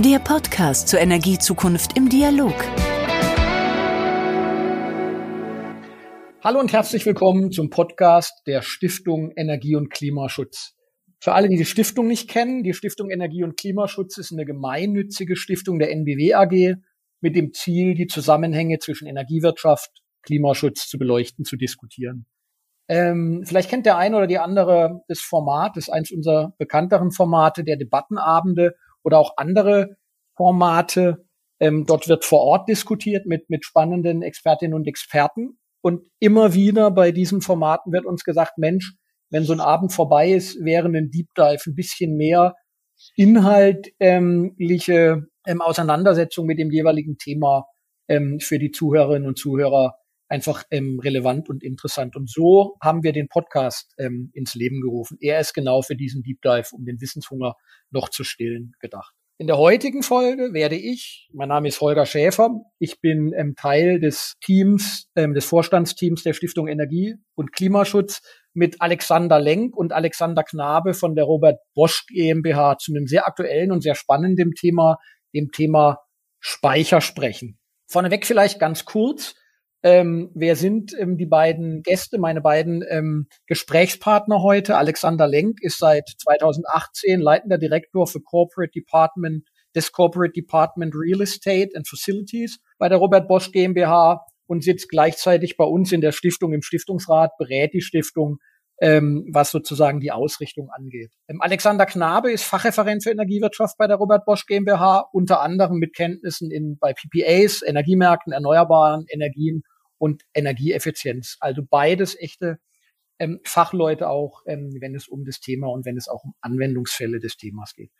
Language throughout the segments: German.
Der Podcast zur Energiezukunft im Dialog. Hallo und herzlich willkommen zum Podcast der Stiftung Energie und Klimaschutz. Für alle, die die Stiftung nicht kennen, die Stiftung Energie und Klimaschutz ist eine gemeinnützige Stiftung der NBW AG mit dem Ziel, die Zusammenhänge zwischen Energiewirtschaft, Klimaschutz zu beleuchten, zu diskutieren. Ähm, vielleicht kennt der eine oder die andere das Format, das ist eins unserer bekannteren Formate der Debattenabende oder auch andere Formate. Ähm, dort wird vor Ort diskutiert mit, mit spannenden Expertinnen und Experten. Und immer wieder bei diesen Formaten wird uns gesagt, Mensch, wenn so ein Abend vorbei ist, wäre ein Deep Dive ein bisschen mehr inhaltliche ähm, Auseinandersetzung mit dem jeweiligen Thema ähm, für die Zuhörerinnen und Zuhörer einfach ähm, relevant und interessant. Und so haben wir den Podcast ähm, ins Leben gerufen. Er ist genau für diesen Deep Dive, um den Wissenshunger noch zu stillen, gedacht. In der heutigen Folge werde ich, mein Name ist Holger Schäfer, ich bin ähm, Teil des Teams, ähm, des Vorstandsteams der Stiftung Energie und Klimaschutz mit Alexander Lenk und Alexander Knabe von der Robert Bosch GmbH zu einem sehr aktuellen und sehr spannenden Thema, dem Thema Speicher sprechen. Vorneweg vielleicht ganz kurz. Ähm, wer sind ähm, die beiden Gäste, meine beiden ähm, Gesprächspartner heute? Alexander Lenk ist seit 2018 leitender Direktor für Corporate Department des Corporate Department Real Estate and Facilities bei der Robert Bosch GmbH und sitzt gleichzeitig bei uns in der Stiftung im Stiftungsrat, berät die Stiftung, ähm, was sozusagen die Ausrichtung angeht. Ähm, Alexander Knabe ist Fachreferent für Energiewirtschaft bei der Robert Bosch GmbH, unter anderem mit Kenntnissen in, bei PPAs, Energiemärkten, erneuerbaren Energien und Energieeffizienz. Also beides echte ähm, Fachleute auch, ähm, wenn es um das Thema und wenn es auch um Anwendungsfälle des Themas geht.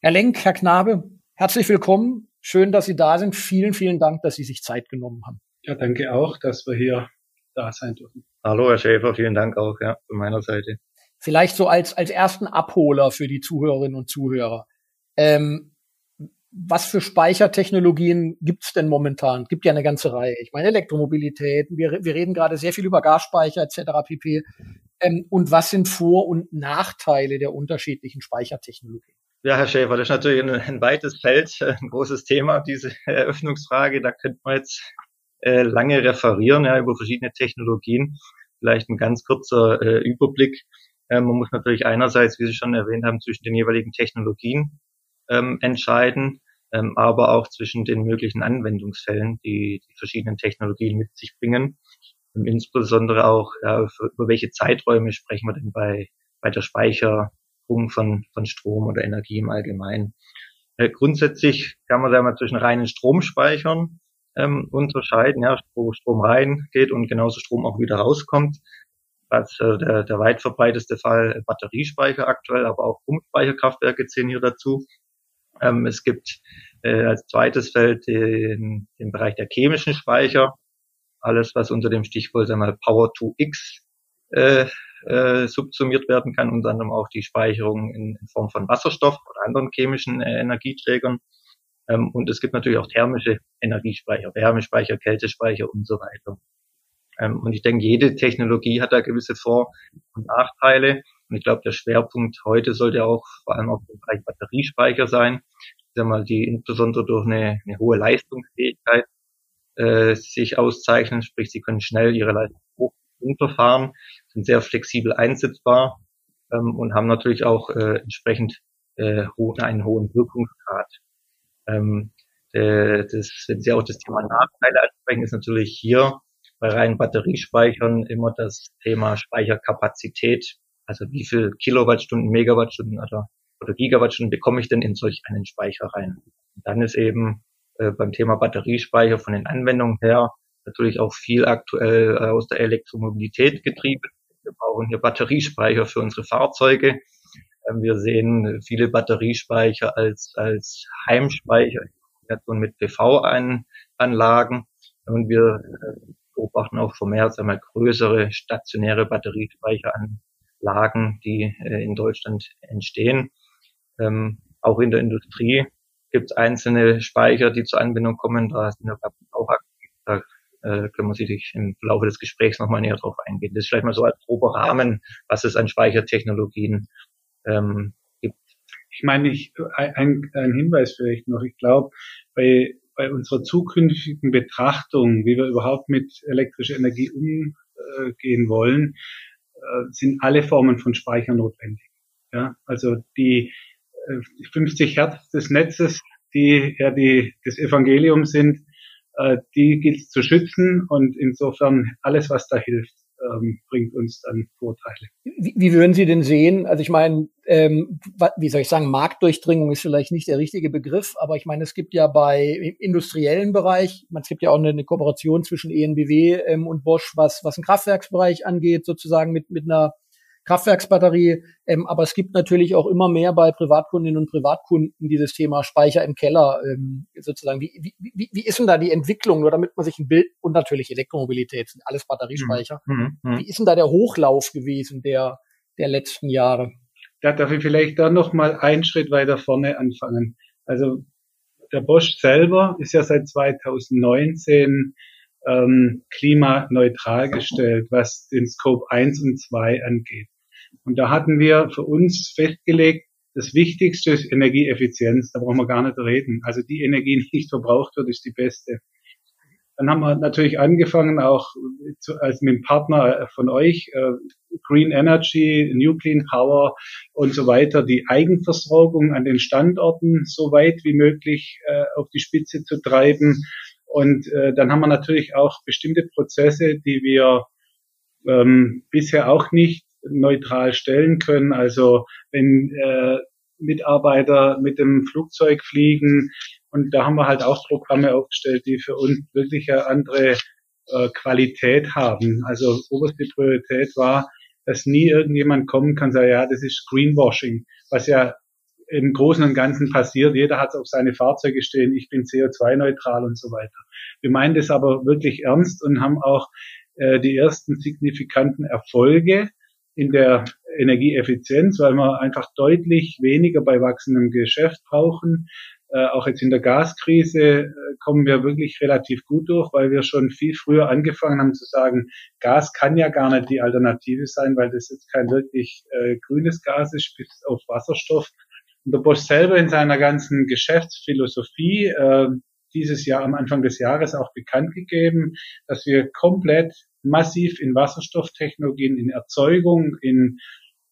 Herr Lenk, Herr Knabe, herzlich willkommen. Schön, dass Sie da sind. Vielen, vielen Dank, dass Sie sich Zeit genommen haben. Ja, danke auch, dass wir hier da sein dürfen. Hallo, Herr Schäfer, vielen Dank auch ja, von meiner Seite. Vielleicht so als, als ersten Abholer für die Zuhörerinnen und Zuhörer. Ähm, was für Speichertechnologien gibt's denn momentan? Gibt ja eine ganze Reihe. Ich meine Elektromobilität, wir, wir reden gerade sehr viel über Gasspeicher etc. pp. Ähm, und was sind Vor- und Nachteile der unterschiedlichen Speichertechnologien? Ja, Herr Schäfer, das ist natürlich ein, ein weites Feld, ein großes Thema, diese Eröffnungsfrage. Da könnte man jetzt äh, lange referieren ja, über verschiedene Technologien. Vielleicht ein ganz kurzer äh, Überblick. Ähm, man muss natürlich einerseits, wie Sie schon erwähnt haben, zwischen den jeweiligen Technologien ähm, entscheiden, ähm, aber auch zwischen den möglichen Anwendungsfällen, die die verschiedenen Technologien mit sich bringen. Und insbesondere auch, ja, über welche Zeiträume sprechen wir denn bei, bei der Speicherung von, von Strom oder Energie im Allgemeinen. Äh, grundsätzlich kann man da mal zwischen reinen Stromspeichern ähm, unterscheiden, ja, wo Strom rein geht und genauso Strom auch wieder rauskommt. Was äh, der, der weit verbreiteste Fall äh, Batteriespeicher aktuell, aber auch Pumpspeicherkraftwerke zählen hier dazu. Ähm, es gibt äh, als zweites Feld den, den Bereich der chemischen Speicher. Alles, was unter dem Stichwort wir, Power to X äh, äh, subsumiert werden kann, unter anderem auch die Speicherung in, in Form von Wasserstoff oder anderen chemischen äh, Energieträgern. Ähm, und es gibt natürlich auch thermische Energiespeicher, Wärmespeicher, Kältespeicher und so weiter. Ähm, und ich denke, jede Technologie hat da gewisse Vor- und Nachteile. Und ich glaube, der Schwerpunkt heute sollte auch vor allem auf dem Bereich Batteriespeicher sein. Ich sag mal, die insbesondere durch eine, eine hohe Leistungsfähigkeit äh, sich auszeichnen, sprich, sie können schnell ihre Leistung hoch runterfahren, sind sehr flexibel einsetzbar ähm, und haben natürlich auch äh, entsprechend äh, einen hohen Wirkungsgrad. Ähm, äh, das, wenn Sie auch das Thema Nachteile ansprechen, ist natürlich hier bei reinen Batteriespeichern immer das Thema Speicherkapazität also wie viel Kilowattstunden, Megawattstunden oder, oder Gigawattstunden bekomme ich denn in solch einen Speicher rein? Und dann ist eben äh, beim Thema Batteriespeicher von den Anwendungen her natürlich auch viel aktuell äh, aus der Elektromobilität getrieben. Wir brauchen hier Batteriespeicher für unsere Fahrzeuge. Ähm, wir sehen viele Batteriespeicher als, als Heimspeicher in mit PV-Anlagen. Und wir äh, beobachten auch vermehrt einmal größere stationäre Batteriespeicher an Lagen, die äh, in Deutschland entstehen. Ähm, auch in der Industrie gibt es einzelne Speicher, die zur Anwendung kommen. Da sind wir auch aktiv. Da äh, können wir sicherlich im Laufe des Gesprächs nochmal näher drauf eingehen. Das ist vielleicht mal so als grober Rahmen, was es an Speichertechnologien ähm, gibt. Ich meine, ich, ein, ein Hinweis vielleicht noch. Ich glaube, bei, bei unserer zukünftigen Betrachtung, wie wir überhaupt mit elektrischer Energie umgehen wollen, äh, sind alle Formen von Speicher notwendig. Ja, also die 50 äh, Hertz des Netzes, die ja die das Evangelium sind, äh, die gilt zu schützen und insofern alles, was da hilft, ähm, bringt uns dann Vorteile. Wie, wie würden Sie denn sehen? Also ich meine, ähm, wie soll ich sagen, Marktdurchdringung ist vielleicht nicht der richtige Begriff, aber ich meine, es gibt ja bei im industriellen Bereich, es gibt ja auch eine, eine Kooperation zwischen ENBW ähm, und Bosch, was, was den Kraftwerksbereich angeht, sozusagen mit, mit einer Kraftwerksbatterie. Ähm, aber es gibt natürlich auch immer mehr bei Privatkundinnen und Privatkunden dieses Thema Speicher im Keller ähm, sozusagen. Wie, wie, wie, wie ist denn da die Entwicklung, nur damit man sich ein Bild und natürlich Elektromobilität sind alles Batteriespeicher. Mhm. Mhm. Wie ist denn da der Hochlauf gewesen der der letzten Jahre? Da darf ich vielleicht da noch mal einen Schritt weiter vorne anfangen. Also der Bosch selber ist ja seit 2019 ähm, klimaneutral gestellt, was den Scope 1 und 2 angeht. Und da hatten wir für uns festgelegt, das Wichtigste ist Energieeffizienz, da brauchen wir gar nicht reden. Also die Energie, die nicht verbraucht wird, ist die beste. Dann haben wir natürlich angefangen, auch zu, als mit dem Partner von euch, äh, Green Energy, New Clean Power und so weiter, die Eigenversorgung an den Standorten so weit wie möglich äh, auf die Spitze zu treiben. Und äh, dann haben wir natürlich auch bestimmte Prozesse, die wir ähm, bisher auch nicht neutral stellen können. Also wenn äh, Mitarbeiter mit dem Flugzeug fliegen und da haben wir halt auch Programme aufgestellt, die für uns wirklich eine andere äh, Qualität haben. Also oberste Priorität war, dass nie irgendjemand kommen kann, sagen, ja, das ist Greenwashing, was ja im Großen und Ganzen passiert. Jeder hat auf seine Fahrzeuge stehen, ich bin CO2-neutral und so weiter. Wir meinen das aber wirklich ernst und haben auch äh, die ersten signifikanten Erfolge in der Energieeffizienz, weil wir einfach deutlich weniger bei wachsendem Geschäft brauchen. Äh, auch jetzt in der Gaskrise äh, kommen wir wirklich relativ gut durch, weil wir schon viel früher angefangen haben zu sagen, Gas kann ja gar nicht die Alternative sein, weil das jetzt kein wirklich äh, grünes Gas ist, bis auf Wasserstoff. Und der Bosch selber in seiner ganzen Geschäftsphilosophie äh, dieses Jahr am Anfang des Jahres auch bekannt gegeben, dass wir komplett massiv in Wasserstofftechnologien, in Erzeugung, in,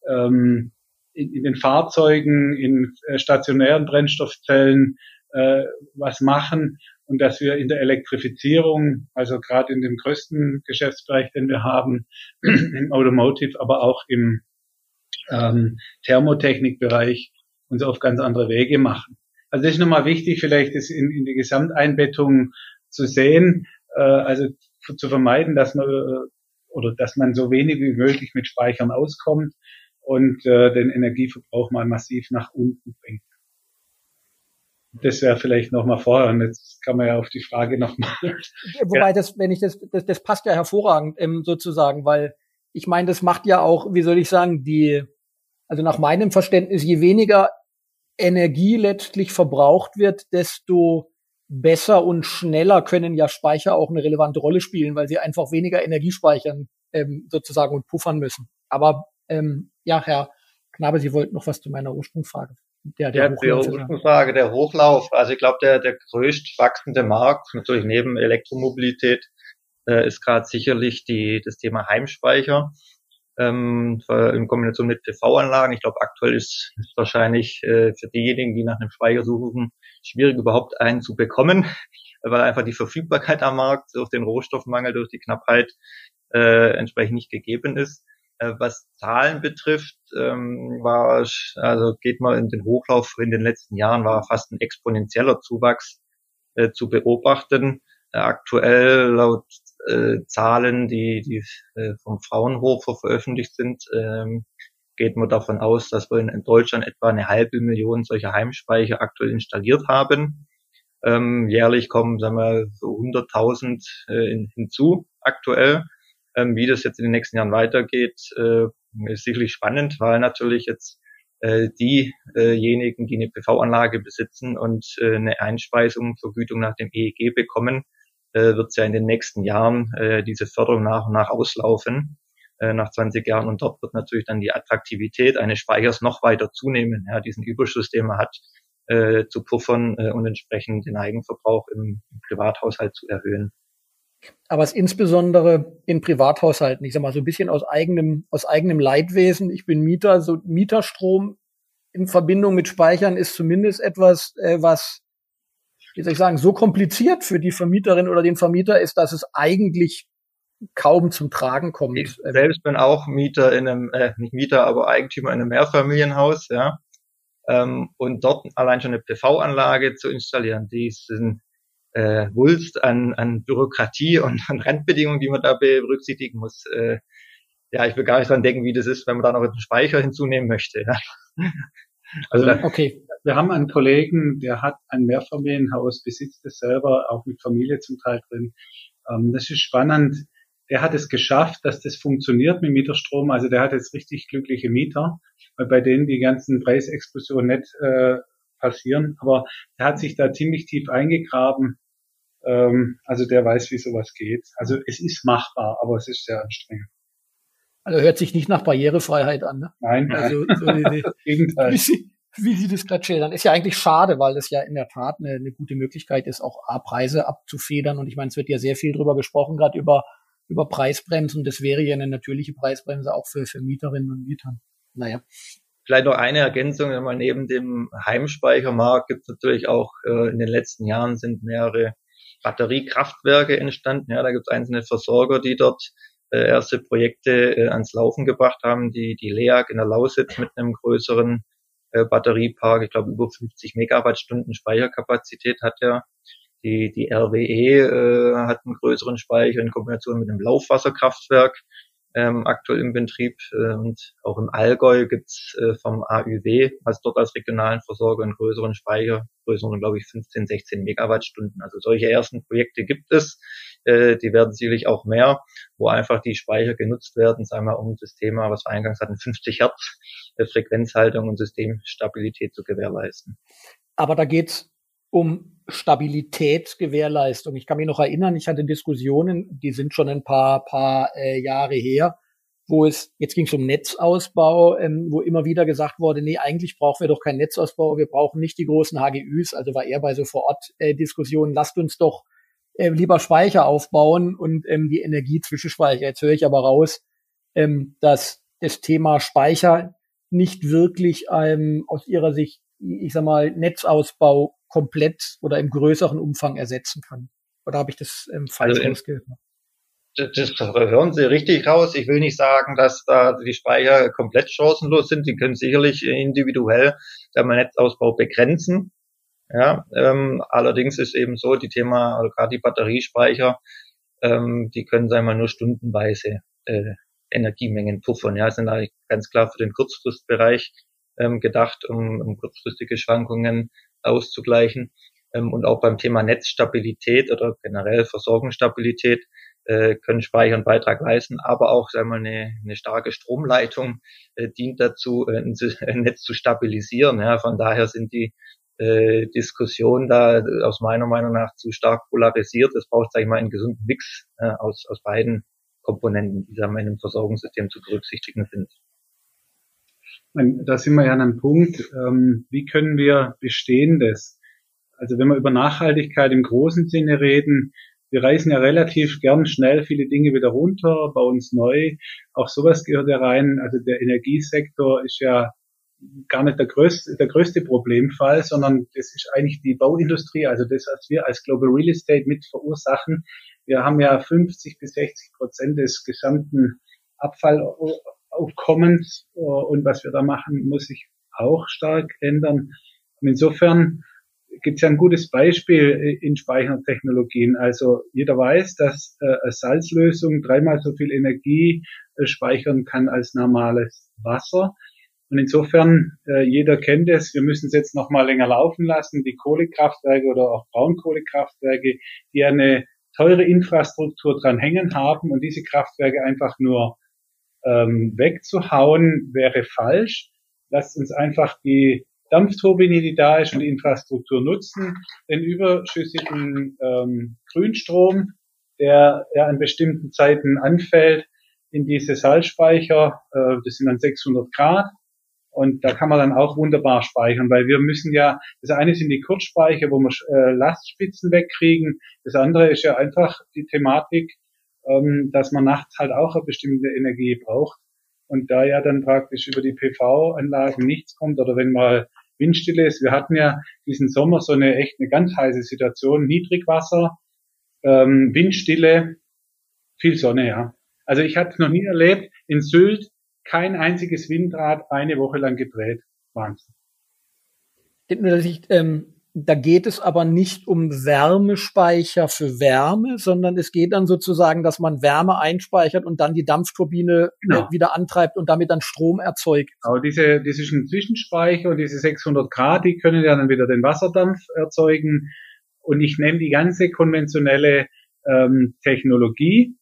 ähm, in, in den Fahrzeugen, in äh, stationären Brennstoffzellen äh, was machen. Und dass wir in der Elektrifizierung, also gerade in dem größten Geschäftsbereich, den wir haben, im Automotive, aber auch im ähm, Thermotechnikbereich, uns auf ganz andere Wege machen. Also das ist nochmal wichtig, vielleicht das in, in die Gesamteinbettung zu sehen, äh, also zu vermeiden, dass man äh, oder dass man so wenig wie möglich mit Speichern auskommt und äh, den Energieverbrauch mal massiv nach unten bringt. Das wäre vielleicht nochmal vorher. Und jetzt kann man ja auf die Frage nochmal. Wobei ja. das, wenn ich das, das, das passt ja hervorragend ähm, sozusagen, weil ich meine, das macht ja auch, wie soll ich sagen, die, also nach meinem Verständnis, je weniger Energie letztlich verbraucht wird, desto besser und schneller können ja Speicher auch eine relevante Rolle spielen, weil sie einfach weniger Energie speichern ähm, sozusagen und puffern müssen. Aber ähm, ja, Herr Knabe, Sie wollten noch was zu meiner Ursprungsfrage. Der, der, der Ursprungsfrage, der Hochlauf. Also ich glaube, der, der größt wachsende Markt, natürlich neben Elektromobilität, äh, ist gerade sicherlich die, das Thema Heimspeicher ähm, in Kombination mit PV-Anlagen. Ich glaube, aktuell ist es wahrscheinlich äh, für diejenigen, die nach einem Speicher suchen, schwierig überhaupt einen zu bekommen, weil einfach die Verfügbarkeit am Markt durch den Rohstoffmangel, durch die Knappheit äh, entsprechend nicht gegeben ist. Äh, was Zahlen betrifft, ähm, war also geht mal in den Hochlauf in den letzten Jahren war fast ein exponentieller Zuwachs äh, zu beobachten. Äh, aktuell laut äh, Zahlen, die, die äh, vom Fraunhofer veröffentlicht sind, ähm, geht man davon aus, dass wir in, Deutschland etwa eine halbe Million solcher Heimspeicher aktuell installiert haben. Ähm, jährlich kommen, sagen wir, so 100.000 äh, in, hinzu aktuell. Ähm, wie das jetzt in den nächsten Jahren weitergeht, äh, ist sicherlich spannend, weil natürlich jetzt äh, diejenigen, die eine PV-Anlage besitzen und äh, eine Einspeisung, Vergütung nach dem EEG bekommen, äh, wird es ja in den nächsten Jahren äh, diese Förderung nach und nach auslaufen. äh, nach 20 Jahren. Und dort wird natürlich dann die Attraktivität eines Speichers noch weiter zunehmen, ja, diesen Überschuss, den man hat, äh, zu puffern äh, und entsprechend den Eigenverbrauch im, im Privathaushalt zu erhöhen. Aber es insbesondere in Privathaushalten, ich sag mal so ein bisschen aus eigenem, aus eigenem Leidwesen. Ich bin Mieter, so Mieterstrom in Verbindung mit Speichern ist zumindest etwas, äh, was, wie soll ich sagen, so kompliziert für die Vermieterin oder den Vermieter ist, dass es eigentlich kaum zum Tragen kommt. Ich selbst bin auch Mieter in einem, äh, nicht Mieter, aber Eigentümer in einem Mehrfamilienhaus, ja. Ähm, und dort allein schon eine PV-Anlage zu installieren, die ist ein äh, Wulst an, an Bürokratie und an Randbedingungen, die man da berücksichtigen muss. Äh, ja, ich will gar nicht dran denken, wie das ist, wenn man da noch einen Speicher hinzunehmen möchte. Ja. Also okay, wir haben einen Kollegen, der hat ein Mehrfamilienhaus, besitzt es selber, auch mit Familie zum Teil drin. Ähm, das ist spannend. Der hat es geschafft, dass das funktioniert mit Mieterstrom. Also der hat jetzt richtig glückliche Mieter, weil bei denen die ganzen Preisexplosionen nicht äh, passieren. Aber er hat sich da ziemlich tief eingegraben. Ähm, also der weiß, wie sowas geht. Also es ist machbar, aber es ist sehr anstrengend. Also hört sich nicht nach Barrierefreiheit an. Ne? Nein, also so wie, Gegenteil. Wie Sie, wie Sie das gerade schildern. Ist ja eigentlich schade, weil das ja in der Tat eine, eine gute Möglichkeit ist, auch A-Preise abzufedern. Und ich meine, es wird ja sehr viel drüber gesprochen, gerade über, über Preisbremsen. Das wäre ja eine natürliche Preisbremse auch für, für Mieterinnen und Mietern. Naja. Vielleicht noch eine Ergänzung, mal neben dem Heimspeichermarkt gibt es natürlich auch äh, in den letzten Jahren sind mehrere Batteriekraftwerke entstanden. Ja, da gibt es einzelne Versorger, die dort äh, erste Projekte äh, ans Laufen gebracht haben. Die, die LEAG in der Lausitz mit einem größeren äh, Batteriepark, ich glaube über 50 Megawattstunden Speicherkapazität hat er. Die, die RWE äh, hat einen größeren Speicher in Kombination mit einem Laufwasserkraftwerk ähm, aktuell im Betrieb. Äh, und auch im Allgäu gibt's äh, vom AÜW, was dort als regionalen Versorger einen größeren Speicher, größeren, glaube ich, 15, 16 Megawattstunden. Also solche ersten Projekte gibt es. Äh, die werden sicherlich auch mehr, wo einfach die Speicher genutzt werden, sagen wir, um das Thema, was wir eingangs hatten, 50 Hertz Frequenzhaltung und Systemstabilität zu gewährleisten. Aber da geht's um Stabilitätsgewährleistung. Ich kann mich noch erinnern, ich hatte Diskussionen, die sind schon ein paar, paar äh, Jahre her, wo es, jetzt ging es um Netzausbau, ähm, wo immer wieder gesagt wurde, nee, eigentlich brauchen wir doch keinen Netzausbau, wir brauchen nicht die großen HGÜs, also war eher bei so Vor-Ort-Diskussionen, äh, lasst uns doch äh, lieber Speicher aufbauen und ähm, die Energie zwischenspeichern. Jetzt höre ich aber raus, ähm, dass das Thema Speicher nicht wirklich ähm, aus Ihrer Sicht, ich sag mal, Netzausbau komplett oder im größeren Umfang ersetzen kann. Oder habe ich das ähm, falsch also ausgehört? Das, hören Sie richtig raus. Ich will nicht sagen, dass da die Speicher komplett chancenlos sind. Die können sicherlich individuell der Netzausbau begrenzen. Ja, ähm, allerdings ist eben so, die Thema, gerade die Batteriespeicher, ähm, die können, sagen wir mal, nur stundenweise äh, Energiemengen puffern. Ja, sind eigentlich ganz klar für den Kurzfristbereich ähm, gedacht, um, um kurzfristige Schwankungen auszugleichen. Ähm, und auch beim Thema Netzstabilität oder generell Versorgungsstabilität äh, können Speicher einen Beitrag leisten, aber auch sagen wir, eine, eine starke Stromleitung äh, dient dazu, äh, ein Netz zu stabilisieren. Ja, von daher sind die äh, Diskussionen da aus meiner Meinung nach zu stark polarisiert. Es braucht, sage ich mal, einen gesunden Mix äh, aus, aus beiden Komponenten, die da in einem Versorgungssystem zu berücksichtigen sind da sind wir ja an einem Punkt, ähm, wie können wir Bestehendes, also wenn wir über Nachhaltigkeit im großen Sinne reden, wir reißen ja relativ gern schnell viele Dinge wieder runter, bauen es neu. Auch sowas gehört ja rein. Also der Energiesektor ist ja gar nicht der größte, der größte Problemfall, sondern das ist eigentlich die Bauindustrie, also das, was wir als Global Real Estate mit verursachen. Wir haben ja 50 bis 60 Prozent des gesamten Abfall Aufkommens äh, und was wir da machen, muss sich auch stark ändern. Und insofern gibt es ja ein gutes Beispiel in Speichertechnologien. Also jeder weiß, dass äh, Salzlösung dreimal so viel Energie äh, speichern kann als normales Wasser. Und insofern, äh, jeder kennt es, wir müssen es jetzt noch mal länger laufen lassen. Die Kohlekraftwerke oder auch Braunkohlekraftwerke, die eine teure Infrastruktur dran hängen haben und diese Kraftwerke einfach nur ähm, wegzuhauen, wäre falsch. Lasst uns einfach die Dampfturbine, die da ist, und die Infrastruktur nutzen, den überschüssigen ähm, Grünstrom, der ja an bestimmten Zeiten anfällt, in diese Salzspeicher, äh, das sind dann 600 Grad. Und da kann man dann auch wunderbar speichern, weil wir müssen ja, das eine sind die Kurzspeicher, wo wir äh, Lastspitzen wegkriegen. Das andere ist ja einfach die Thematik, ähm, dass man nachts halt auch eine bestimmte Energie braucht. Und da ja dann praktisch über die PV-Anlagen nichts kommt oder wenn mal Windstille ist. Wir hatten ja diesen Sommer so eine echt eine ganz heiße Situation, Niedrigwasser, ähm, Windstille, viel Sonne, ja. Also ich hatte noch nie erlebt, in Sylt kein einziges Windrad eine Woche lang gedreht. Wahnsinn. Nur, dass ich ähm, da geht es aber nicht um Wärmespeicher für Wärme, sondern es geht dann sozusagen, dass man Wärme einspeichert und dann die Dampfturbine genau. wieder antreibt und damit dann Strom erzeugt. Aber diese, diese Zwischenspeicher und diese 600 Grad, die können ja dann wieder den Wasserdampf erzeugen. Und ich nehme die ganze konventionelle ähm, Technologie,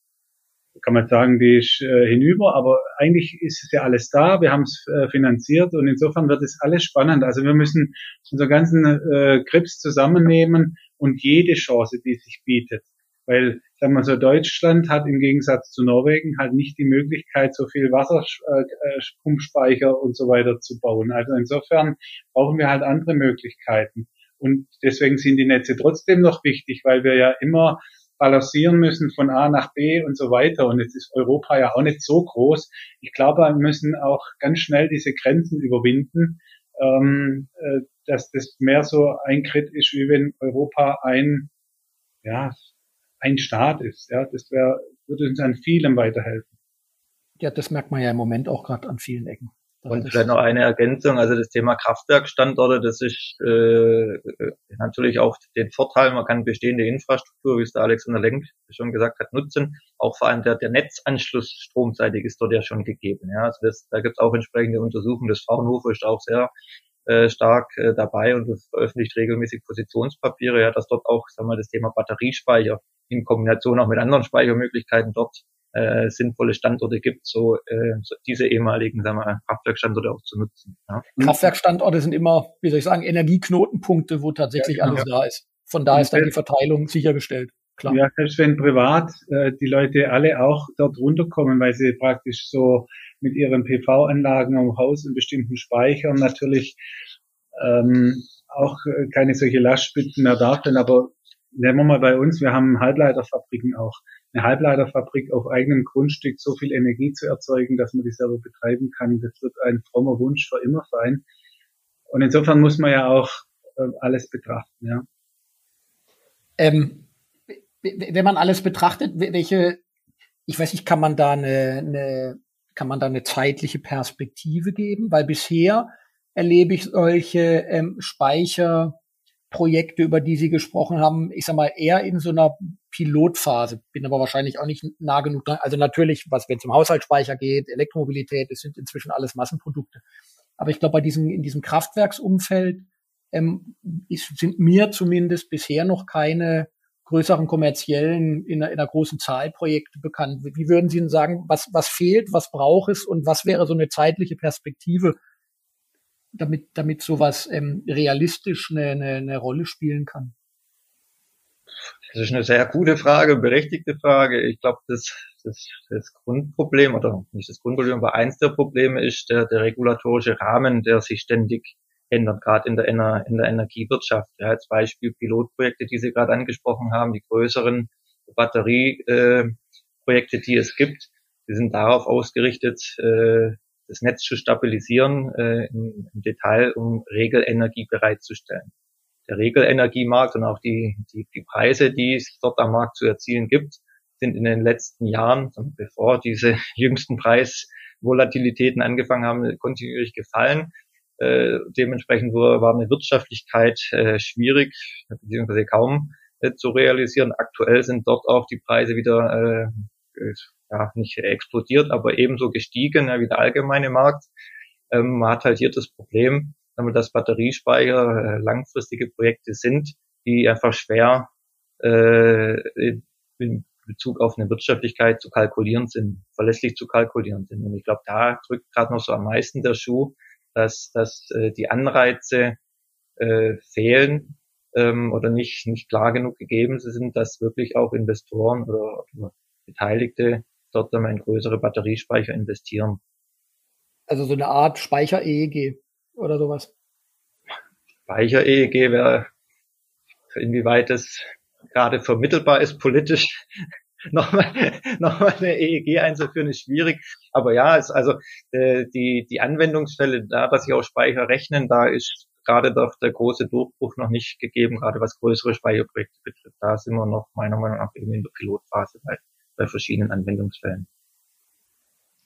kann man sagen, die ist äh, hinüber, aber eigentlich ist ja alles da, wir haben es äh, finanziert und insofern wird es alles spannend. Also wir müssen unsere ganzen äh, Grips zusammennehmen und jede Chance, die sich bietet. Weil, sagen wir so, Deutschland hat im Gegensatz zu Norwegen halt nicht die Möglichkeit, so viel Wasserpumpspeicher äh, und so weiter zu bauen. Also insofern brauchen wir halt andere Möglichkeiten. Und deswegen sind die Netze trotzdem noch wichtig, weil wir ja immer balancieren müssen von A nach B und so weiter. Und jetzt ist Europa ja auch nicht so groß. Ich glaube, wir müssen auch ganz schnell diese Grenzen überwinden, ähm, äh, dass das mehr so ein Krit ist, wie wenn Europa ein, ja, ein Staat ist. Ja, das wäre, würde uns an vielem weiterhelfen. Ja, das merkt man ja im Moment auch gerade an vielen Ecken. Und vielleicht noch eine Ergänzung, also das Thema Kraftwerkstandorte, das ist äh, natürlich auch den Vorteil, man kann bestehende Infrastruktur, wie es der Alexander Lenk schon gesagt hat, nutzen. Auch vor allem der, der Netzanschluss stromseitig ist dort ja schon gegeben. Ja, also das, da gibt es auch entsprechende Untersuchungen. Das Fraunhofer ist auch sehr äh, stark äh, dabei und veröffentlicht regelmäßig Positionspapiere, ja, dass dort auch sagen wir, das Thema Batteriespeicher in Kombination auch mit anderen Speichermöglichkeiten dort äh, sinnvolle Standorte gibt, so, äh, so diese ehemaligen sagen wir, Kraftwerkstandorte auch zu nutzen. Ja. Kraftwerkstandorte sind immer, wie soll ich sagen, Energieknotenpunkte, wo tatsächlich ja, genau. alles da ist. Von da ist dann die Verteilung sichergestellt. Klar. Ja, selbst wenn privat äh, die Leute alle auch dort runterkommen, weil sie praktisch so mit ihren PV-Anlagen am Haus in bestimmten Speichern natürlich ähm, auch äh, keine solche Lastspitzen mehr darstellen. Aber nehmen wir mal bei uns, wir haben Halbleiterfabriken auch eine Halbleiterfabrik auf eigenem Grundstück so viel Energie zu erzeugen, dass man die selber betreiben kann, das wird ein frommer Wunsch für immer sein. Und insofern muss man ja auch äh, alles betrachten, ja. Ähm, wenn man alles betrachtet, welche, ich weiß nicht, kann man da eine, eine, kann man da eine zeitliche Perspektive geben? Weil bisher erlebe ich solche ähm, Speicher, Projekte, über die Sie gesprochen haben, ich sag mal, eher in so einer Pilotphase, bin aber wahrscheinlich auch nicht nah genug dran. Also natürlich, was wenn es um Haushaltsspeicher geht, Elektromobilität, das sind inzwischen alles Massenprodukte. Aber ich glaube, bei diesem, in diesem Kraftwerksumfeld ähm, ist, sind mir zumindest bisher noch keine größeren kommerziellen in in einer großen Zahl Projekte bekannt. Wie würden Sie denn sagen, was, was fehlt, was braucht es und was wäre so eine zeitliche Perspektive, damit, damit sowas ähm, realistisch eine, eine, eine Rolle spielen kann? Das ist eine sehr gute Frage, berechtigte Frage. Ich glaube, das, das, das Grundproblem, oder nicht das Grundproblem, aber eins der Probleme ist der, der regulatorische Rahmen, der sich ständig ändert, gerade in der, in der Energiewirtschaft. Ja, als Beispiel Pilotprojekte, die Sie gerade angesprochen haben, die größeren Batterieprojekte, äh, die es gibt, die sind darauf ausgerichtet, äh, das Netz zu stabilisieren äh, im, im Detail, um Regelenergie bereitzustellen. Der Regelenergiemarkt und auch die, die, die Preise, die es dort am Markt zu erzielen gibt, sind in den letzten Jahren, bevor diese jüngsten Preisvolatilitäten angefangen haben, kontinuierlich gefallen. Äh, dementsprechend war eine Wirtschaftlichkeit äh, schwierig, beziehungsweise kaum äh, zu realisieren. Aktuell sind dort auch die Preise wieder äh, ja, nicht explodiert, aber ebenso gestiegen ja, wie der allgemeine Markt. Ähm, man hat halt hier das Problem, dass Batteriespeicher äh, langfristige Projekte sind, die einfach schwer äh, in Bezug auf eine Wirtschaftlichkeit zu kalkulieren sind, verlässlich zu kalkulieren sind. Und ich glaube, da drückt gerade noch so am meisten der Schuh, dass, dass äh, die Anreize äh, fehlen ähm, oder nicht, nicht klar genug gegeben sind, dass wirklich auch Investoren oder, oder Beteiligte dort dann in größere Batteriespeicher investieren. Also so eine Art Speicher-EEG oder sowas. Speicher-EEG wäre, inwieweit es gerade vermittelbar ist politisch, nochmal noch mal eine EEG einzuführen, ist schwierig. Aber ja, ist also äh, die, die Anwendungsfälle, da dass sie auch Speicher rechnen, da ist gerade doch der große Durchbruch noch nicht gegeben, gerade was größere Speicherprojekte betrifft. Da sind wir noch meiner Meinung nach eben in der Pilotphase bei, bei verschiedenen Anwendungsfällen.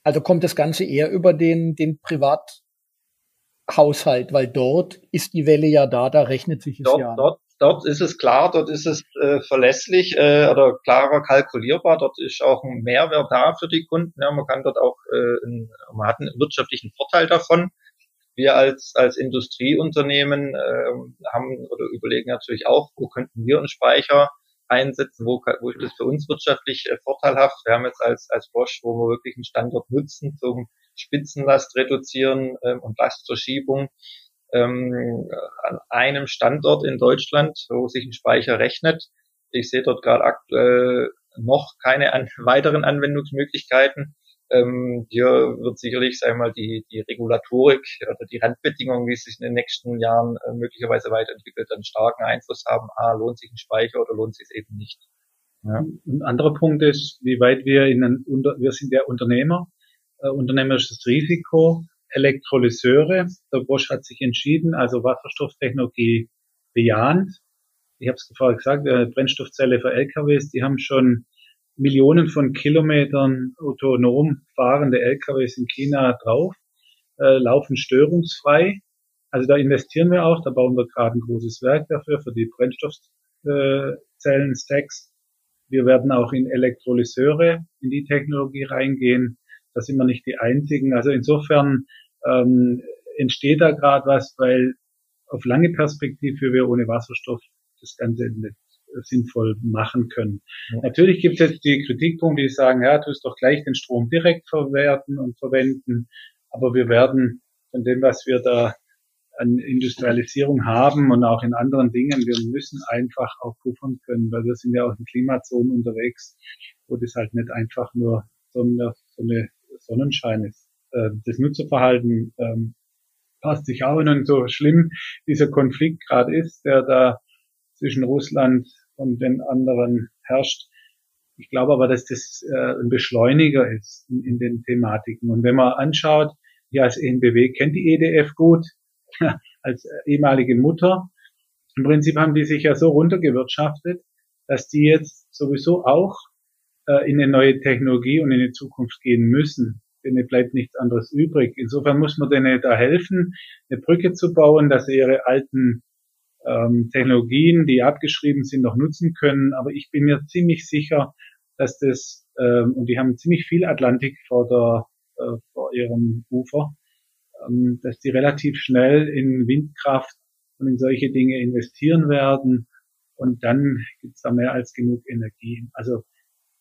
Also kommt das Ganze eher über den, den Privathaushalt, weil dort ist die Welle ja da, da rechnet sich es dort, ja. Dort dort ist es klar, dort ist es äh, verlässlich äh, oder klarer kalkulierbar, dort ist auch ein Mehrwert da für die Kunden. Ja, man kann dort auch, äh, einen, man hat einen wirtschaftlichen Vorteil davon. Wir als, als Industrieunternehmen äh, haben oder überlegen natürlich auch, wo könnten wir einen Speicher einsetzen, wo, wo ist das für uns wirtschaftlich äh, vorteilhaft. Wir haben jetzt als, als Bosch, wo wir wirklich einen Standort nutzen zum Spitzenlast reduzieren äh, und Lastverschiebung ähm, an einem Standort in Deutschland, wo sich ein Speicher rechnet. Ich sehe dort gerade aktuell noch keine an, weiteren Anwendungsmöglichkeiten. Ähm, hier wird sicherlich, sagen wir mal, die, die Regulatorik oder die Randbedingungen, wie es sich in den nächsten Jahren äh, möglicherweise weiterentwickelt, einen starken Einfluss haben. Ah, lohnt sich ein Speicher oder lohnt sich es eben nicht? Ja. Ein anderer Punkt ist, wie weit wir in ein, wir sind ja Unternehmer, äh, unternehmerisches Risiko Elektrolyseure. Der Bosch hat sich entschieden, also Wasserstofftechnologie bejahend. Ich habe es vorher gesagt, äh, Brennstoffzelle für LKWs, die haben schon Millionen von Kilometern autonom fahrende LKWs in China drauf, äh, laufen störungsfrei. Also da investieren wir auch, da bauen wir gerade ein großes Werk dafür, für die Brennstoffzellen-Stacks. Wir werden auch in Elektrolyseure, in die Technologie reingehen. Da sind wir nicht die Einzigen. Also insofern ähm, entsteht da gerade was, weil auf lange Perspektive wir ohne Wasserstoff das Ganze nicht sinnvoll machen können. Ja. Natürlich gibt es jetzt die Kritikpunkte, die sagen, ja, du tust doch gleich den Strom direkt verwerten und verwenden, aber wir werden von dem, was wir da an Industrialisierung haben und auch in anderen Dingen, wir müssen einfach auch puffern können, weil wir sind ja auch in Klimazonen unterwegs, wo das halt nicht einfach nur so eine, so eine Sonnenschein ist äh, das Nutzerverhalten ähm, passt sich auch und so schlimm dieser Konflikt gerade ist, der da zwischen Russland und den anderen herrscht. Ich glaube aber, dass das äh, ein Beschleuniger ist in, in den Thematiken. Und wenn man anschaut, ja, als ENBW kennt die EDF gut, als ehemalige Mutter. Im Prinzip haben die sich ja so runtergewirtschaftet, dass die jetzt sowieso auch äh, in eine neue Technologie und in die Zukunft gehen müssen denen bleibt nichts anderes übrig. Insofern muss man denen da helfen, eine Brücke zu bauen, dass sie ihre alten ähm, Technologien, die abgeschrieben sind, noch nutzen können. Aber ich bin mir ziemlich sicher, dass das, ähm, und die haben ziemlich viel Atlantik vor, der, äh, vor ihrem Ufer, ähm, dass die relativ schnell in Windkraft und in solche Dinge investieren werden. Und dann gibt's da mehr als genug Energie. Also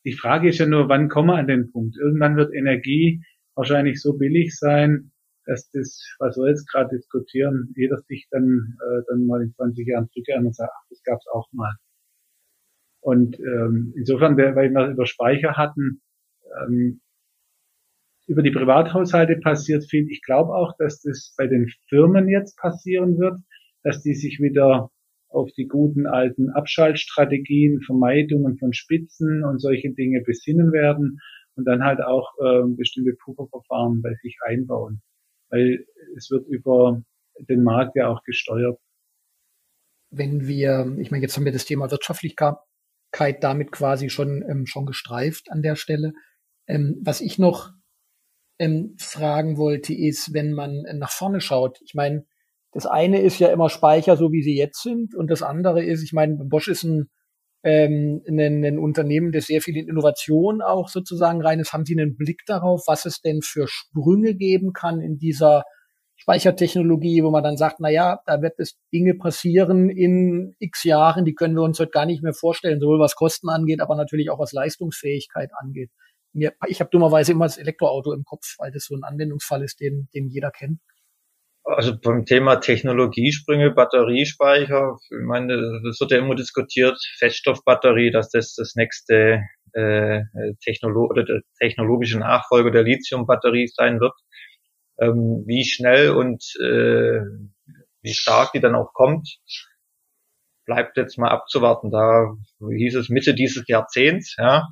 die Frage ist ja nur, wann kommen wir an den Punkt? Irgendwann wird Energie wahrscheinlich so billig sein, dass das, was wir jetzt gerade diskutieren, jeder sich dann, äh, dann mal in 20 Jahren zurückerinnert und sagt, ach, das gab's auch mal. Und ähm, insofern, weil wir über Speicher hatten, ähm, über die Privathaushalte passiert viel. Ich glaube auch, dass das bei den Firmen jetzt passieren wird, dass die sich wieder auf die guten alten Abschaltstrategien, Vermeidungen von Spitzen und solche Dinge besinnen werden und dann halt auch äh, bestimmte Pufferverfahren bei sich einbauen. Weil es wird über den Markt ja auch gesteuert. Wenn wir, ich meine, jetzt haben wir das Thema Wirtschaftlichkeit damit quasi schon, ähm, schon gestreift an der Stelle. Ähm, was ich noch ähm, fragen wollte, ist, wenn man nach vorne schaut, ich meine, das eine ist ja immer Speicher, so wie sie jetzt sind, und das andere ist, ich meine, Bosch ist ein, ähm, ein, ein Unternehmen, das sehr viel in Innovation auch sozusagen rein ist. Haben Sie einen Blick darauf, was es denn für Sprünge geben kann in dieser Speichertechnologie, wo man dann sagt, na ja, da wird es Dinge passieren in x Jahren, die können wir uns heute gar nicht mehr vorstellen, sowohl was Kosten angeht, aber natürlich auch was Leistungsfähigkeit angeht. Ich habe dummerweise immer das Elektroauto im Kopf, weil das so ein Anwendungsfall ist, den, den jeder kennt. Also beim Thema Technologiesprünge, Batteriespeicher, ich meine, das wird ja immer diskutiert, Feststoffbatterie, dass das das nächste äh, Technolo oder der technologische Nachfolger der Lithium-Batterie sein wird. Ähm, wie schnell und äh, wie stark die dann auch kommt, bleibt jetzt mal abzuwarten. Da hieß es Mitte dieses Jahrzehnts, ja.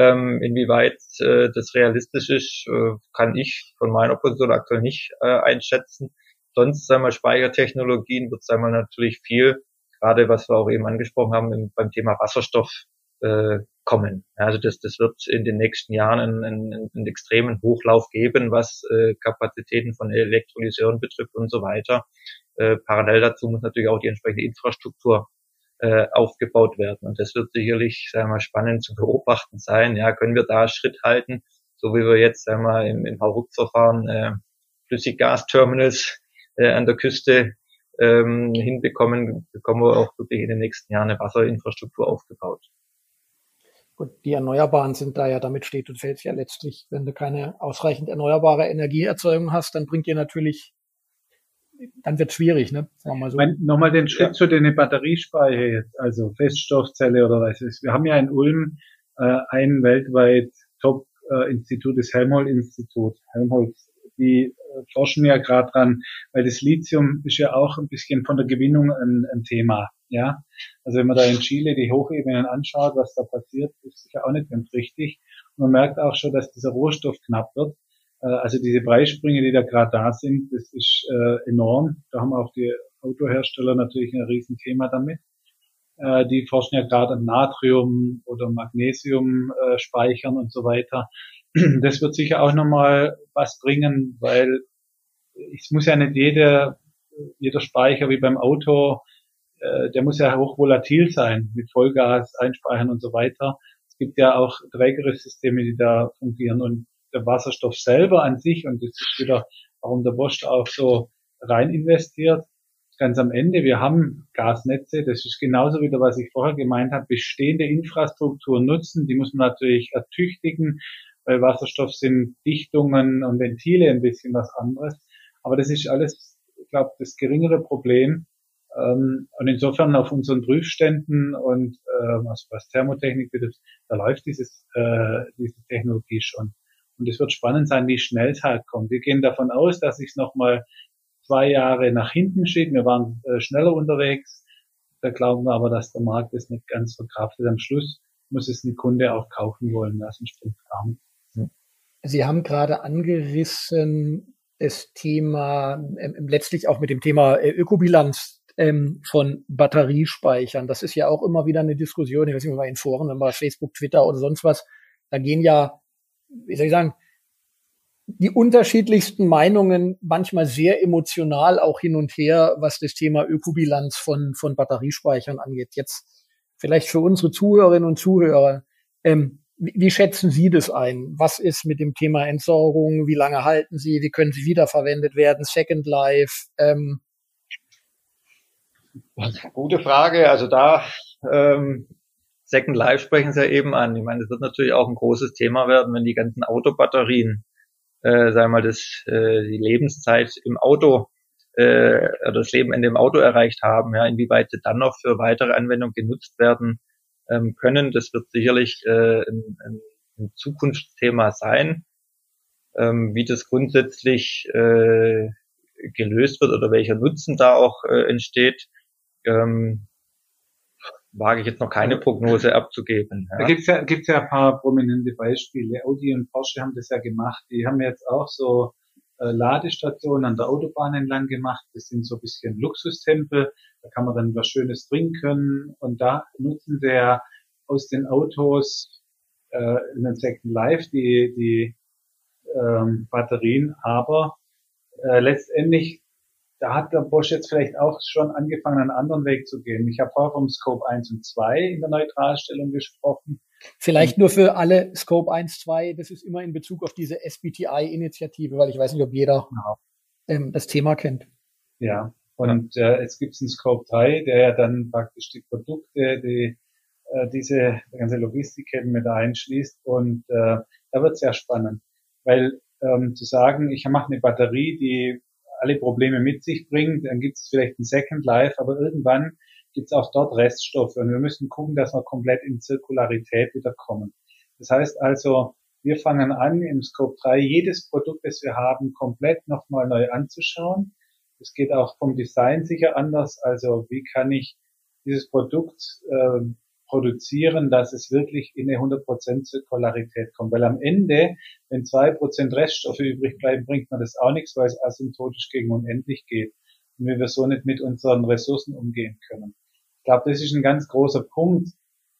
Ähm, inwieweit äh, das realistisch ist, äh, kann ich von meiner Position aktuell nicht äh, einschätzen. Sonst, sagen wir, Speichertechnologien wird, sagen wir, natürlich viel, gerade was wir auch eben angesprochen haben im, beim Thema Wasserstoff, äh, kommen. Also das, das wird in den nächsten Jahren einen, einen, einen extremen Hochlauf geben, was äh, Kapazitäten von Elektrolyseuren betrifft und so weiter. Äh, parallel dazu muss natürlich auch die entsprechende Infrastruktur äh, aufgebaut werden. Und das wird sicherlich, sagen wir, spannend zu beobachten sein. Ja, können wir da Schritt halten, so wie wir jetzt, sagen wir, im, im Hauruck-Verfahren äh, Flüssiggasterminals äh, an der Küste ähm, hinbekommen, bekommen wir auch wirklich in den nächsten Jahren eine Wasserinfrastruktur aufgebaut. Gut, die Erneuerbaren sind da ja, damit steht und fällt ja letztlich, wenn du keine ausreichend erneuerbare Energieerzeugung hast, dann bringt dir natürlich, dann wird schwierig, ne? Sagen wir mal so. Nochmal den Schritt ja. zu den Batteriespeicher jetzt, also Feststoffzelle oder was ist. Wir haben ja in Ulm äh, ein weltweit Top-Institut, äh, das Helmholtz-Institut. Helmholtz, die äh, forschen ja gerade dran, weil das Lithium ist ja auch ein bisschen von der Gewinnung ein, ein Thema. Ja, also wenn man da in Chile die Hochebenen anschaut, was da passiert, ist sicher auch nicht ganz richtig. Und man merkt auch schon, dass dieser Rohstoff knapp wird. Äh, also diese Preissprünge, die da gerade da sind, das ist äh, enorm. Da haben auch die Autohersteller natürlich ein Riesenthema damit. Äh, die forschen ja gerade an Natrium oder Magnesium speichern und so weiter. Das wird sicher auch nochmal was bringen, weil es muss ja nicht jeder, jeder Speicher wie beim Auto äh, der muss ja hochvolatil sein, mit Vollgas einspeichern und so weiter. Es gibt ja auch trägere Systeme, die da fungieren und der Wasserstoff selber an sich, und das ist wieder, warum der Bosch auch so rein investiert, ganz am Ende, wir haben Gasnetze, das ist genauso wieder, was ich vorher gemeint habe, bestehende Infrastruktur nutzen, die muss man natürlich ertüchtigen, weil Wasserstoff sind Dichtungen und Ventile ein bisschen was anderes. Aber das ist alles, ich glaube, das geringere Problem. Ähm, und insofern auf unseren Prüfständen und äh, was, was Thermotechnik betrifft, da läuft dieses, äh, diese Technologie schon. Und es wird spannend sein, wie schnell es halt kommt. Wir gehen davon aus, dass sich nochmal zwei Jahre nach hinten schiebt. Wir waren äh, schneller unterwegs. Da glauben wir aber, dass der Markt das nicht ganz verkraftet. Am Schluss muss es ein Kunde auch kaufen wollen. Das stimmt gar. Sie haben gerade angerissen, das Thema, äh, letztlich auch mit dem Thema äh, Ökobilanz ähm, von Batteriespeichern. Das ist ja auch immer wieder eine Diskussion, ich weiß nicht, mal in Foren, wenn man Facebook, Twitter oder sonst was, da gehen ja, wie soll ich sagen, die unterschiedlichsten Meinungen manchmal sehr emotional auch hin und her, was das Thema Ökobilanz von, von Batteriespeichern angeht. Jetzt vielleicht für unsere Zuhörerinnen und Zuhörer, ähm, wie, wie schätzen Sie das ein? Was ist mit dem Thema Entsorgung? Wie lange halten sie? Wie können sie wiederverwendet werden? Second Life? Ähm, Gute Frage. Also da ähm, Second Life sprechen Sie ja eben an. Ich meine, es wird natürlich auch ein großes Thema werden, wenn die ganzen Autobatterien, äh, sagen wir mal, das, äh, die Lebenszeit im Auto äh, das Leben in dem Auto erreicht haben, ja, inwieweit sie dann noch für weitere Anwendungen genutzt werden ähm, können. Das wird sicherlich äh, ein, ein, ein Zukunftsthema sein. Ähm, wie das grundsätzlich äh, gelöst wird oder welcher Nutzen da auch äh, entsteht, ähm, wage ich jetzt noch keine Prognose abzugeben. Ja. Da gibt's ja, gibt's ja ein paar prominente Beispiele. Audi und Porsche haben das ja gemacht. Die haben jetzt auch so äh, Ladestationen an der Autobahn entlang gemacht. Das sind so ein bisschen Luxustempel. Da kann man dann was Schönes trinken. Und da nutzen sie ja aus den Autos äh, in den Second Life die, die ähm, Batterien. Aber äh, letztendlich da hat der Bosch jetzt vielleicht auch schon angefangen, einen anderen Weg zu gehen. Ich habe vorher vom Scope 1 und 2 in der Neutralstellung gesprochen. Vielleicht nur für alle Scope 1, 2, das ist immer in Bezug auf diese SBTI-Initiative, weil ich weiß nicht, ob jeder genau. ähm, das Thema kennt. Ja, und äh, jetzt gibt es einen Scope 3, der ja dann praktisch die Produkte, die äh, diese ganze Logistikkette mit einschließt. Und äh, da wird es sehr spannend, weil ähm, zu sagen, ich mache eine Batterie, die alle Probleme mit sich bringt. Dann gibt es vielleicht ein Second Life, aber irgendwann gibt es auch dort Reststoffe und wir müssen gucken, dass wir komplett in Zirkularität wieder kommen. Das heißt also, wir fangen an, im Scope 3 jedes Produkt, das wir haben, komplett nochmal neu anzuschauen. Es geht auch vom Design sicher anders. Also wie kann ich dieses Produkt äh, produzieren, dass es wirklich in eine 100% Zirkularität kommt. Weil am Ende, wenn zwei Prozent Reststoffe übrig bleiben, bringt man das auch nichts, weil es asymptotisch gegen unendlich geht. Und wir so nicht mit unseren Ressourcen umgehen können. Ich glaube, das ist ein ganz großer Punkt.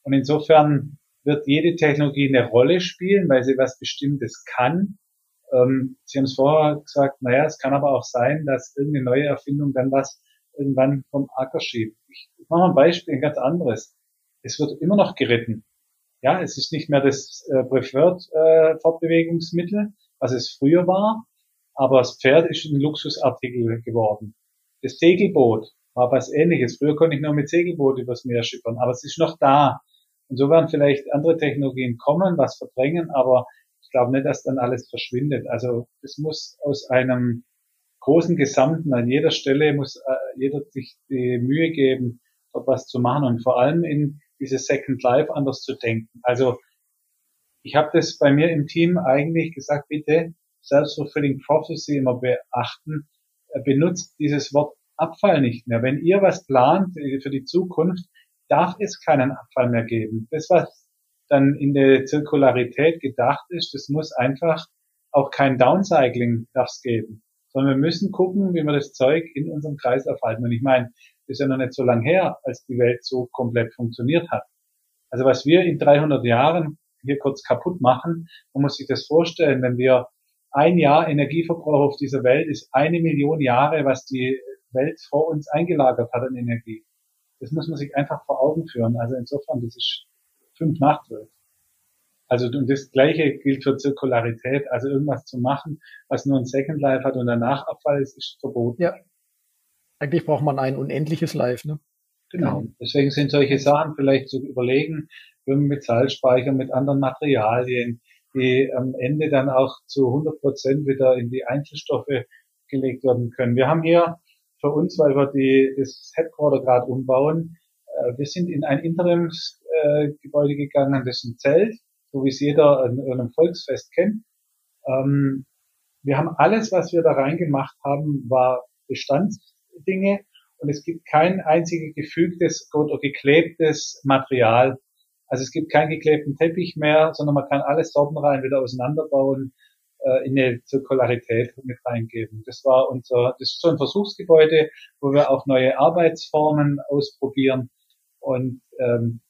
Und insofern wird jede Technologie eine Rolle spielen, weil sie was Bestimmtes kann. Ähm, sie haben es vorher gesagt, naja, es kann aber auch sein, dass irgendeine neue Erfindung dann was irgendwann vom Acker schiebt. Ich mache mal ein Beispiel, ein ganz anderes es wird immer noch geritten. Ja, es ist nicht mehr das äh, Preferred äh, Fortbewegungsmittel, was es früher war, aber das Pferd ist ein Luxusartikel geworden. Das Segelboot war was ähnliches. Früher konnte ich nur mit Segelboot übers Meer schippern, aber es ist noch da. Und so werden vielleicht andere Technologien kommen, was verdrängen, aber ich glaube nicht, dass dann alles verschwindet. Also es muss aus einem großen Gesamten an jeder Stelle muss äh, jeder sich die Mühe geben, dort was zu machen und vor allem in dieses Second Life anders zu denken. Also ich habe das bei mir im Team eigentlich gesagt, bitte Self-Fulfilling Prophecy immer beachten, äh, benutzt dieses Wort Abfall nicht mehr. Wenn ihr was plant für die Zukunft, darf es keinen Abfall mehr geben. Das, was dann in der Zirkularität gedacht ist, das muss einfach auch kein Downcycling darf geben, sondern wir müssen gucken, wie wir das Zeug in unserem Kreis aufhalten. Und ich meine, ist ja noch nicht so lang her, als die Welt so komplett funktioniert hat. Also was wir in 300 Jahren hier kurz kaputt machen, man muss sich das vorstellen, wenn wir ein Jahr Energieverbrauch auf dieser Welt ist eine Million Jahre, was die Welt vor uns eingelagert hat an Energie. Das muss man sich einfach vor Augen führen. Also insofern, das ist fünf nach. Also und das Gleiche gilt für Zirkularität. Also irgendwas zu machen, was nur ein Second Life hat und danach Abfall ist, ist verboten. Ja, eigentlich braucht man ein unendliches Live, ne? Genau. Deswegen sind solche Sachen vielleicht zu überlegen, wenn mit Salzspeicher, mit anderen Materialien, die am Ende dann auch zu 100 Prozent wieder in die Einzelstoffe gelegt werden können. Wir haben hier für uns, weil wir die, das Headquarter gerade umbauen, äh, wir sind in ein Interimsgebäude äh, gegangen, das ist ein Zelt, so wie es jeder an einem Volksfest kennt. Ähm, wir haben alles, was wir da reingemacht haben, war Bestands Dinge und es gibt kein einziges gefügtes oder geklebtes Material. Also es gibt keinen geklebten Teppich mehr, sondern man kann alles Sortenreihen wieder auseinanderbauen, äh, in eine Zirkularität mit reingeben. Das war unser, das ist so ein Versuchsgebäude, wo wir auch neue Arbeitsformen ausprobieren. Und ähm,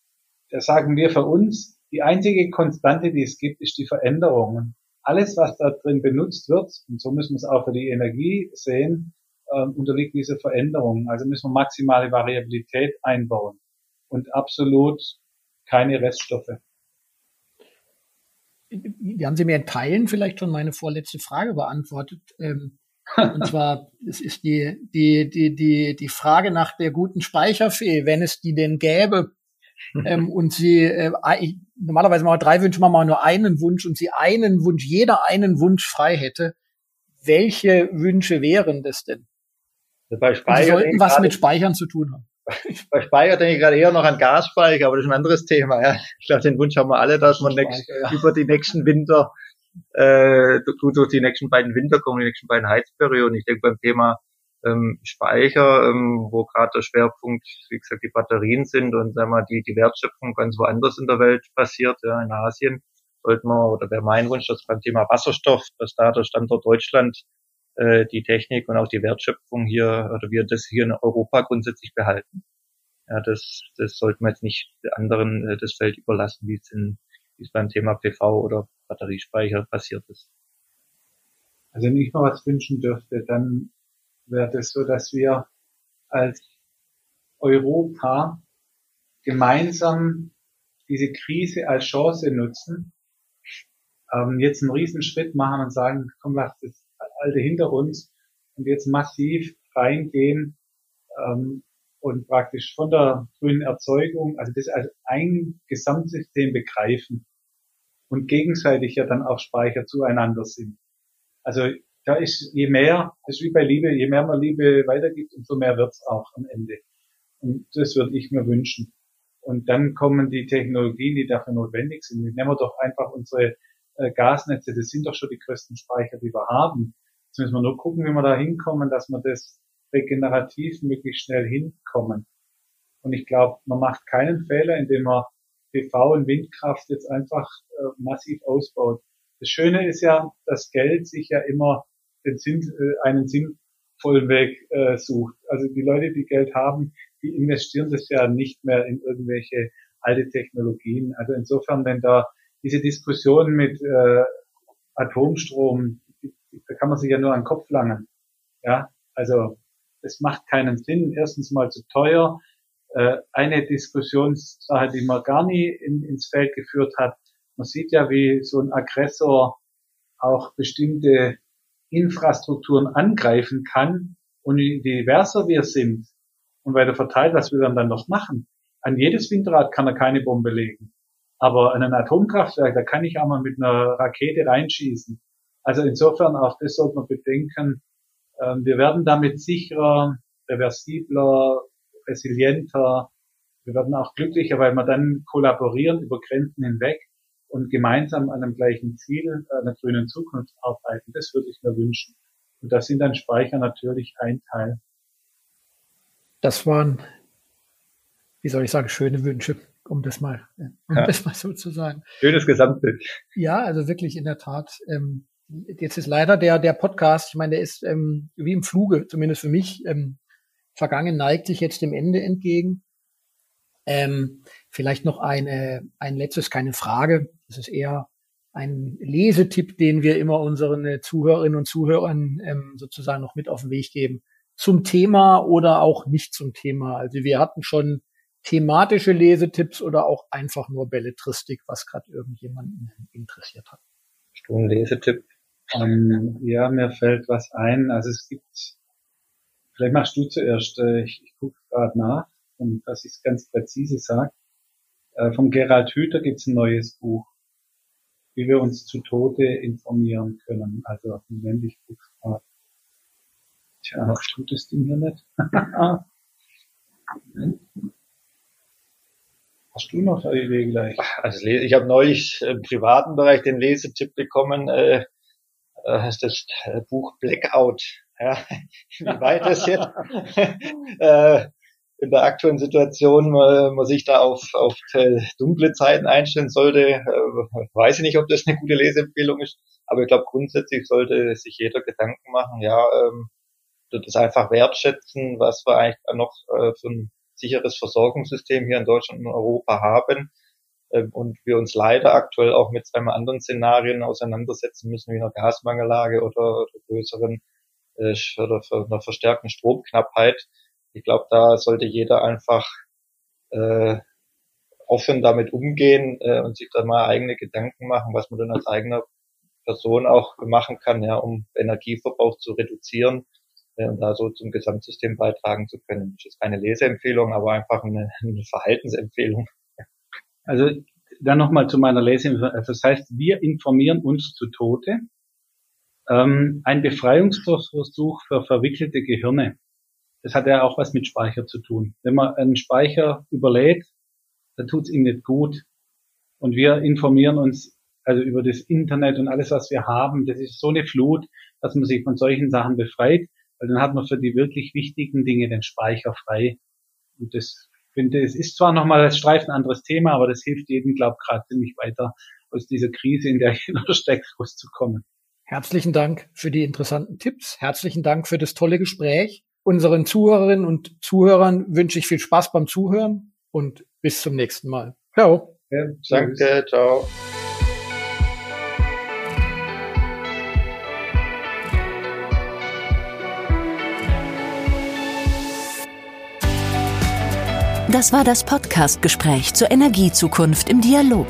da sagen wir für uns, die einzige Konstante, die es gibt, ist die Veränderung. Alles, was da drin benutzt wird, und so müssen wir es auch für die Energie sehen, äh, unterliegt dieser Veränderung. Also müssen wir maximale Variabilität einbauen und absolut keine Reststoffe. Wie haben Sie mir in Teilen vielleicht schon meine vorletzte Frage beantwortet. Ähm, und zwar, es ist die, die, die, die, die Frage nach der guten Speicherfee, wenn es die denn gäbe. ähm, und sie, äh, normalerweise machen wir drei Wünsche, machen wir nur einen Wunsch und sie einen Wunsch, jeder einen Wunsch frei hätte. Welche Wünsche wären das denn? Bei Speicher die sollten was mit Speichern zu tun haben. Bei Speicher denke ich gerade eher noch an Gasspeicher, aber das ist ein anderes Thema. Ja. Ich glaube, den Wunsch haben wir alle, dass man nächst, ja. über die nächsten Winter, äh, durch die nächsten beiden Winter kommen, die nächsten beiden Heizperioden. Ich denke beim Thema ähm, Speicher, ähm, wo gerade der Schwerpunkt, wie gesagt, die Batterien sind und sagen wir, die, die Wertschöpfung ganz woanders in der Welt passiert, ja, in Asien, sollten wir, oder wäre mein Wunsch, dass beim Thema Wasserstoff, dass da der Standort Deutschland äh, die Technik und auch die Wertschöpfung hier oder wir das hier in Europa grundsätzlich behalten. Ja, das, das sollten wir jetzt nicht anderen äh, das Feld überlassen, wie es, in, wie es beim Thema PV oder Batteriespeicher passiert ist. Also wenn ich noch was wünschen dürfte, dann wäre das so, dass wir als Europa gemeinsam diese Krise als Chance nutzen, ähm, jetzt einen Riesenschritt machen und sagen, komm, lass das Alte hinter uns und jetzt massiv reingehen ähm, und praktisch von der grünen Erzeugung, also das als ein Gesamtsystem begreifen und gegenseitig ja dann auch Speicher zueinander sind. Also da ist je mehr, das ist wie bei Liebe, je mehr man Liebe weitergibt, umso mehr wird's auch am Ende. Und das würde ich mir wünschen. Und dann kommen die Technologien, die dafür notwendig sind. Nehmen wir doch einfach unsere äh, Gasnetze, das sind doch schon die größten Speicher, die wir haben. Jetzt müssen wir nur gucken, wie wir da hinkommen, dass wir das regenerativ möglichst schnell hinkommen. Und ich glaube, man macht keinen Fehler, indem man PV und Windkraft jetzt einfach äh, massiv ausbaut. Das Schöne ist ja, dass Geld sich ja immer den Sinn, äh, einen sinnvollen Weg äh, sucht. Also die Leute, die Geld haben, die investieren das ja nicht mehr in irgendwelche alte Technologien. Also insofern, wenn da diese Diskussion mit äh, Atomstrom, da kann man sich ja nur an den Kopf langen. Ja, also es macht keinen Sinn. Erstens mal zu teuer. Äh, eine Diskussionssache, die man gar nie in, ins Feld geführt hat. Man sieht ja, wie so ein Aggressor auch bestimmte Infrastrukturen angreifen kann. Und je diverser wir sind und weiter verteilt, was wir dann noch machen. An jedes Windrad kann er keine Bombe legen. Aber an ein Atomkraftwerk, da kann ich auch mal mit einer Rakete reinschießen. Also insofern auch das sollte man bedenken. Ähm, wir werden damit sicherer, reversibler, resilienter. Wir werden auch glücklicher, weil wir dann kollaborieren über Grenzen hinweg und gemeinsam an einem gleichen Ziel, einer grünen Zukunft arbeiten. Das würde ich mir wünschen. Und da sind dann Speicher natürlich ein Teil. Das waren, wie soll ich sagen, schöne Wünsche um das mal, um ja. das mal so zu sagen. Schönes Gesamtbild. Ja, also wirklich in der Tat. Ähm, jetzt ist leider der der Podcast, ich meine, der ist ähm, wie im Fluge, zumindest für mich, ähm, vergangen, neigt sich jetzt dem Ende entgegen. Ähm, vielleicht noch eine, ein letztes, keine Frage. Das ist eher ein Lesetipp, den wir immer unseren Zuhörerinnen und Zuhörern ähm, sozusagen noch mit auf den Weg geben. Zum Thema oder auch nicht zum Thema. Also wir hatten schon thematische Lesetipps oder auch einfach nur Belletristik, was gerade irgendjemanden interessiert hat? Lesetipp. Ähm, ja, mir fällt was ein. Also es gibt, vielleicht machst du zuerst, äh, ich, ich gucke gerade nach, und dass ich ganz präzise sage. Äh, vom Gerald Hüther gibt es ein neues Buch, wie wir uns zu Tode informieren können. Also Moment, ich gucke gerade. Tja, tut das Ding hier nicht? Hast du noch eine Idee gleich? Also ich habe neulich im privaten Bereich den Lesetipp bekommen, äh, äh, das äh, Buch Blackout. Ja, wie weit das jetzt äh, in der aktuellen Situation äh, man sich da auf, auf dunkle Zeiten einstellen sollte, äh, weiß ich nicht, ob das eine gute Leseempfehlung ist. Aber ich glaube, grundsätzlich sollte sich jeder Gedanken machen, ja, ähm, das einfach wertschätzen, was wir eigentlich noch äh, für ein sicheres Versorgungssystem hier in Deutschland und Europa haben und wir uns leider aktuell auch mit zwei anderen Szenarien auseinandersetzen müssen, wie einer Gasmangellage oder, oder größeren äh, oder einer verstärkten Stromknappheit. Ich glaube, da sollte jeder einfach äh, offen damit umgehen äh, und sich da mal eigene Gedanken machen, was man dann als eigener Person auch machen kann, ja, um Energieverbrauch zu reduzieren und da so zum Gesamtsystem beitragen zu können. Das ist keine Leseempfehlung, aber einfach eine, eine Verhaltensempfehlung. Also dann nochmal zu meiner. Also das heißt, wir informieren uns zu Tode. Ähm, ein Befreiungsversuch für verwickelte Gehirne. Das hat ja auch was mit Speicher zu tun. Wenn man einen Speicher überlädt, dann tut es ihm nicht gut. Und wir informieren uns also über das Internet und alles, was wir haben. Das ist so eine Flut, dass man sich von solchen Sachen befreit. Weil dann hat man für die wirklich wichtigen Dinge den Speicher frei. Und das finde, es ist zwar nochmal als Streifen ein anderes Thema, aber das hilft jedem, glaube ich, gerade ziemlich weiter aus dieser Krise, in der jeder steckt, rauszukommen. Herzlichen Dank für die interessanten Tipps. Herzlichen Dank für das tolle Gespräch. Unseren Zuhörerinnen und Zuhörern wünsche ich viel Spaß beim Zuhören und bis zum nächsten Mal. Ciao. Ja, danke, ciao. Das war das Podcast-Gespräch zur Energiezukunft im Dialog.